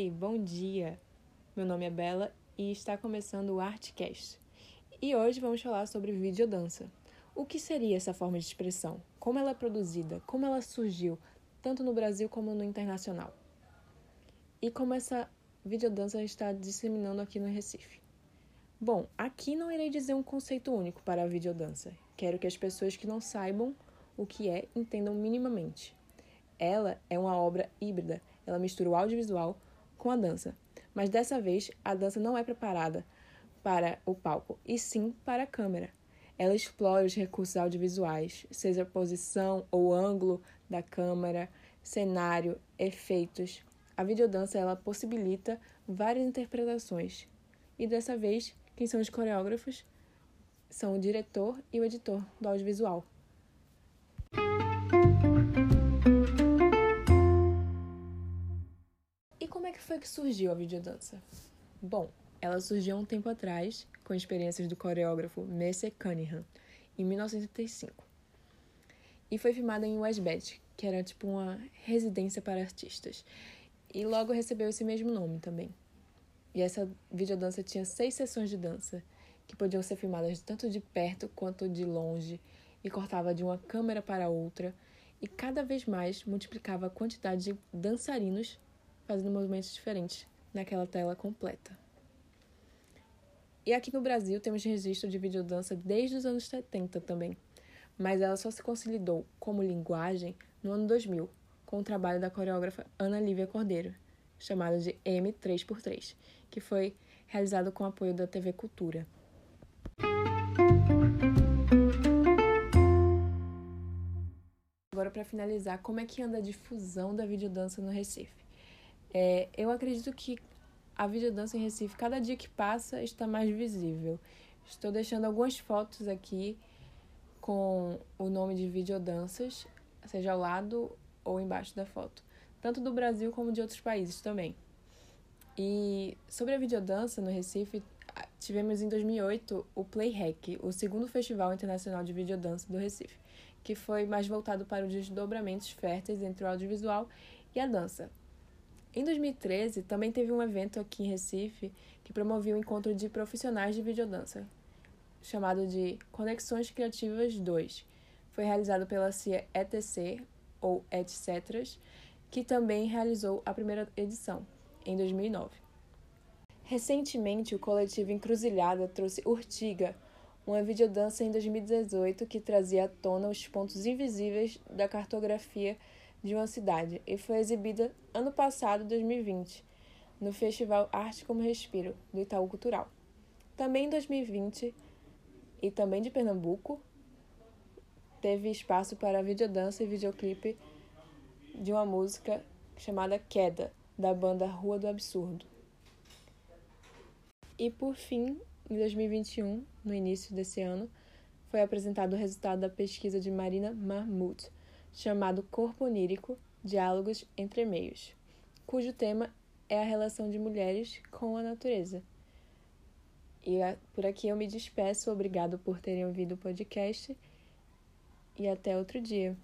Oi, bom dia! Meu nome é Bela e está começando o Artcast. E hoje vamos falar sobre videodança. O que seria essa forma de expressão? Como ela é produzida? Como ela surgiu, tanto no Brasil como no internacional? E como essa videodança está disseminando aqui no Recife? Bom, aqui não irei dizer um conceito único para a videodança. Quero que as pessoas que não saibam o que é entendam minimamente. Ela é uma obra híbrida ela mistura o audiovisual com a dança. Mas dessa vez, a dança não é preparada para o palco, e sim para a câmera. Ela explora os recursos audiovisuais, seja posição ou ângulo da câmera, cenário, efeitos. A videodança ela possibilita várias interpretações. E dessa vez, quem são os coreógrafos? São o diretor e o editor do audiovisual. Foi que surgiu a videodança? Bom, ela surgiu há um tempo atrás, com experiências do coreógrafo Mercer Cunningham, em 1985. E foi filmada em Westbed, que era tipo uma residência para artistas. E logo recebeu esse mesmo nome também. E essa videodança tinha seis sessões de dança, que podiam ser filmadas tanto de perto quanto de longe, e cortava de uma câmera para outra, e cada vez mais multiplicava a quantidade de dançarinos fazendo movimentos diferentes naquela tela completa. E aqui no Brasil temos registro de videodança desde os anos 70 também, mas ela só se consolidou como linguagem no ano 2000, com o trabalho da coreógrafa Ana Lívia Cordeiro, chamado de M3x3, que foi realizado com apoio da TV Cultura. Agora, para finalizar, como é que anda a difusão da videodança no Recife? É, eu acredito que a videodança em Recife, cada dia que passa, está mais visível. Estou deixando algumas fotos aqui com o nome de videodanças, seja ao lado ou embaixo da foto, tanto do Brasil como de outros países também. E sobre a videodança no Recife, tivemos em 2008 o Playhack, o segundo festival internacional de videodança do Recife, que foi mais voltado para os desdobramentos férteis entre o audiovisual e a dança. Em 2013, também teve um evento aqui em Recife que promovia o um encontro de profissionais de videodança, chamado de Conexões Criativas 2. Foi realizado pela CIA ETC, ou ETC, que também realizou a primeira edição, em 2009. Recentemente, o coletivo Encruzilhada trouxe Urtiga, uma videodança em 2018 que trazia à tona os pontos invisíveis da cartografia de uma cidade e foi exibida ano passado, 2020, no Festival Arte como Respiro, do Itaú Cultural. Também em 2020, e também de Pernambuco, teve espaço para videodança e videoclipe de uma música chamada Queda, da banda Rua do Absurdo. E por fim, em 2021, no início desse ano, foi apresentado o resultado da pesquisa de Marina Mahmoud, chamado Corpo Onírico Diálogos entre Meios, cujo tema é a relação de mulheres com a natureza. E por aqui eu me despeço, obrigado por terem ouvido o podcast e até outro dia.